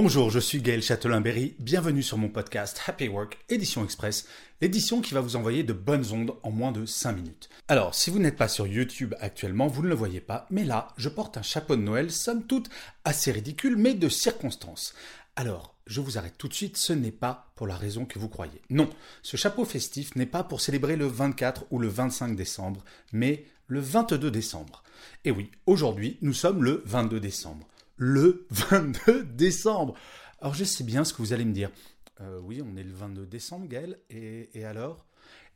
Bonjour, je suis Gaël Châtelain-Berry, bienvenue sur mon podcast Happy Work, édition express, l'édition qui va vous envoyer de bonnes ondes en moins de 5 minutes. Alors, si vous n'êtes pas sur YouTube actuellement, vous ne le voyez pas, mais là, je porte un chapeau de Noël, somme toute assez ridicule, mais de circonstance. Alors, je vous arrête tout de suite, ce n'est pas pour la raison que vous croyez. Non, ce chapeau festif n'est pas pour célébrer le 24 ou le 25 décembre, mais le 22 décembre. Et oui, aujourd'hui, nous sommes le 22 décembre le 22 décembre. Alors je sais bien ce que vous allez me dire. Euh, oui, on est le 22 décembre, Gaël, et, et alors?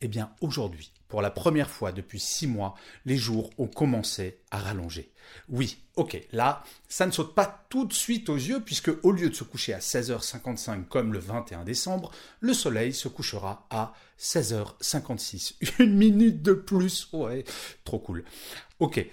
Eh bien, aujourd'hui, pour la première fois depuis six mois, les jours ont commencé à rallonger. Oui, ok, là, ça ne saute pas tout de suite aux yeux, puisque au lieu de se coucher à 16h55 comme le 21 décembre, le soleil se couchera à 16h56. Une minute de plus, ouais, trop cool. Ok,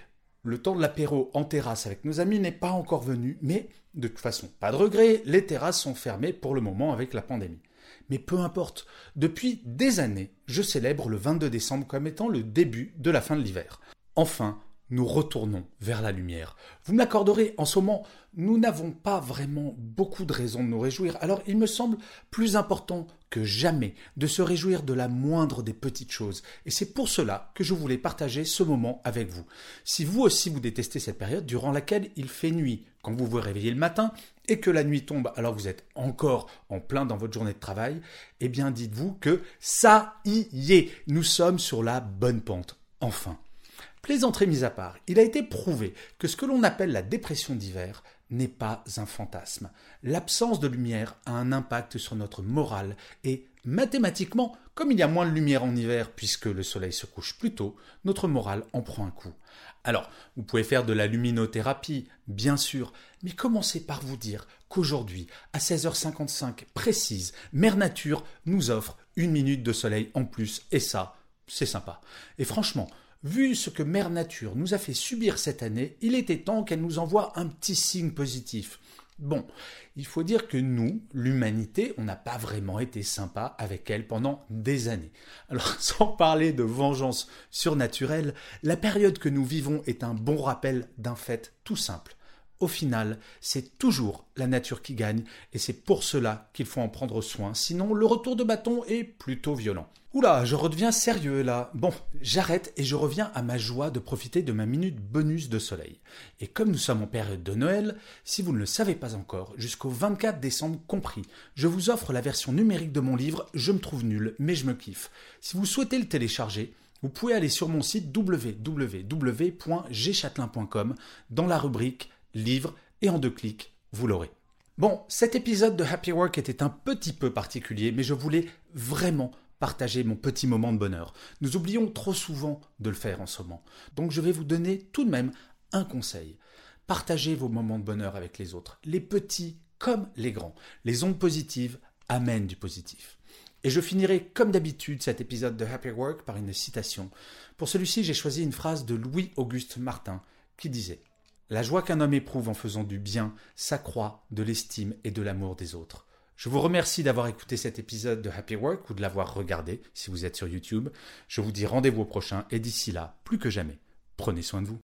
le temps de l'apéro en terrasse avec nos amis n'est pas encore venu, mais de toute façon, pas de regret, les terrasses sont fermées pour le moment avec la pandémie. Mais peu importe, depuis des années, je célèbre le 22 décembre comme étant le début de la fin de l'hiver. Enfin, nous retournons vers la lumière. Vous m'accorderez, en ce moment, nous n'avons pas vraiment beaucoup de raisons de nous réjouir, alors il me semble plus important que jamais de se réjouir de la moindre des petites choses, et c'est pour cela que je voulais partager ce moment avec vous. Si vous aussi vous détestez cette période durant laquelle il fait nuit, quand vous vous réveillez le matin, et que la nuit tombe alors vous êtes encore en plein dans votre journée de travail, eh bien dites-vous que ça y est, nous sommes sur la bonne pente, enfin. Plaisanterie mise à part, il a été prouvé que ce que l'on appelle la dépression d'hiver n'est pas un fantasme. L'absence de lumière a un impact sur notre morale et mathématiquement, comme il y a moins de lumière en hiver puisque le soleil se couche plus tôt, notre morale en prend un coup. Alors, vous pouvez faire de la luminothérapie, bien sûr, mais commencez par vous dire qu'aujourd'hui, à 16h55 précise, Mère Nature nous offre une minute de soleil en plus, et ça, c'est sympa. Et franchement, Vu ce que Mère Nature nous a fait subir cette année, il était temps qu'elle nous envoie un petit signe positif. Bon, il faut dire que nous, l'humanité, on n'a pas vraiment été sympa avec elle pendant des années. Alors, sans parler de vengeance surnaturelle, la période que nous vivons est un bon rappel d'un fait tout simple. Au final, c'est toujours la nature qui gagne, et c'est pour cela qu'il faut en prendre soin, sinon le retour de bâton est plutôt violent. Oula, je redeviens sérieux là. Bon, j'arrête et je reviens à ma joie de profiter de ma minute bonus de soleil. Et comme nous sommes en période de Noël, si vous ne le savez pas encore, jusqu'au 24 décembre compris, je vous offre la version numérique de mon livre Je me trouve nul, mais je me kiffe. Si vous souhaitez le télécharger, vous pouvez aller sur mon site www.gchatelain.com dans la rubrique Livre et en deux clics, vous l'aurez. Bon, cet épisode de Happy Work était un petit peu particulier, mais je voulais vraiment partager mon petit moment de bonheur. Nous oublions trop souvent de le faire en ce moment. Donc je vais vous donner tout de même un conseil. Partagez vos moments de bonheur avec les autres, les petits comme les grands. Les ondes positives amènent du positif. Et je finirai comme d'habitude cet épisode de Happy Work par une citation. Pour celui-ci, j'ai choisi une phrase de Louis-Auguste Martin qui disait La joie qu'un homme éprouve en faisant du bien s'accroît de l'estime et de l'amour des autres. Je vous remercie d'avoir écouté cet épisode de Happy Work ou de l'avoir regardé si vous êtes sur YouTube. Je vous dis rendez-vous au prochain et d'ici là, plus que jamais, prenez soin de vous.